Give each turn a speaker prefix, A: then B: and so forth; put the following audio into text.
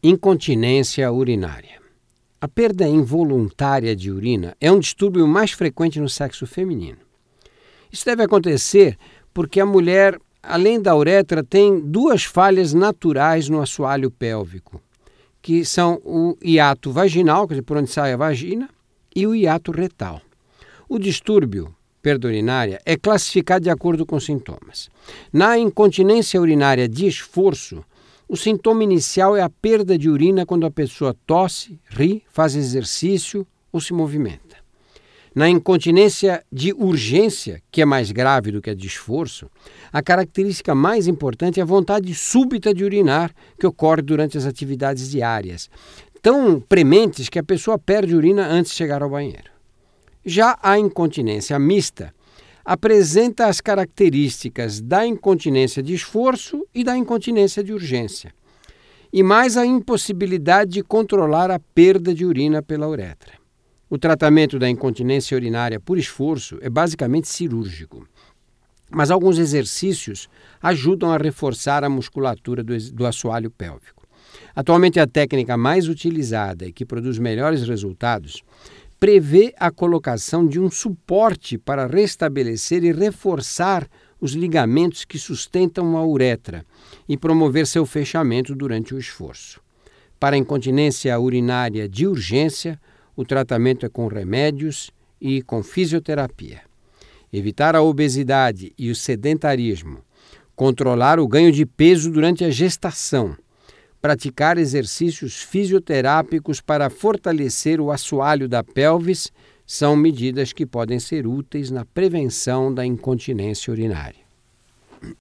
A: Incontinência urinária. A perda involuntária de urina é um distúrbio mais frequente no sexo feminino. Isso deve acontecer porque a mulher, além da uretra, tem duas falhas naturais no assoalho pélvico, que são o hiato vaginal, por onde sai a vagina, e o hiato retal. O distúrbio perda urinária é classificado de acordo com sintomas. Na incontinência urinária de esforço, o sintoma inicial é a perda de urina quando a pessoa tosse, ri, faz exercício ou se movimenta. Na incontinência de urgência, que é mais grave do que a de esforço, a característica mais importante é a vontade súbita de urinar que ocorre durante as atividades diárias, tão prementes que a pessoa perde urina antes de chegar ao banheiro. Já a incontinência mista apresenta as características da incontinência de esforço e da incontinência de urgência, e mais a impossibilidade de controlar a perda de urina pela uretra. O tratamento da incontinência urinária por esforço é basicamente cirúrgico, mas alguns exercícios ajudam a reforçar a musculatura do, do assoalho pélvico. Atualmente, a técnica mais utilizada e que produz melhores resultados prevê a colocação de um suporte para restabelecer e reforçar os ligamentos que sustentam a uretra e promover seu fechamento durante o esforço. Para incontinência urinária de urgência, o tratamento é com remédios e com fisioterapia. Evitar a obesidade e o sedentarismo, controlar o ganho de peso durante a gestação praticar exercícios fisioterápicos para fortalecer o assoalho da pelvis são medidas que podem ser úteis na prevenção da incontinência urinária.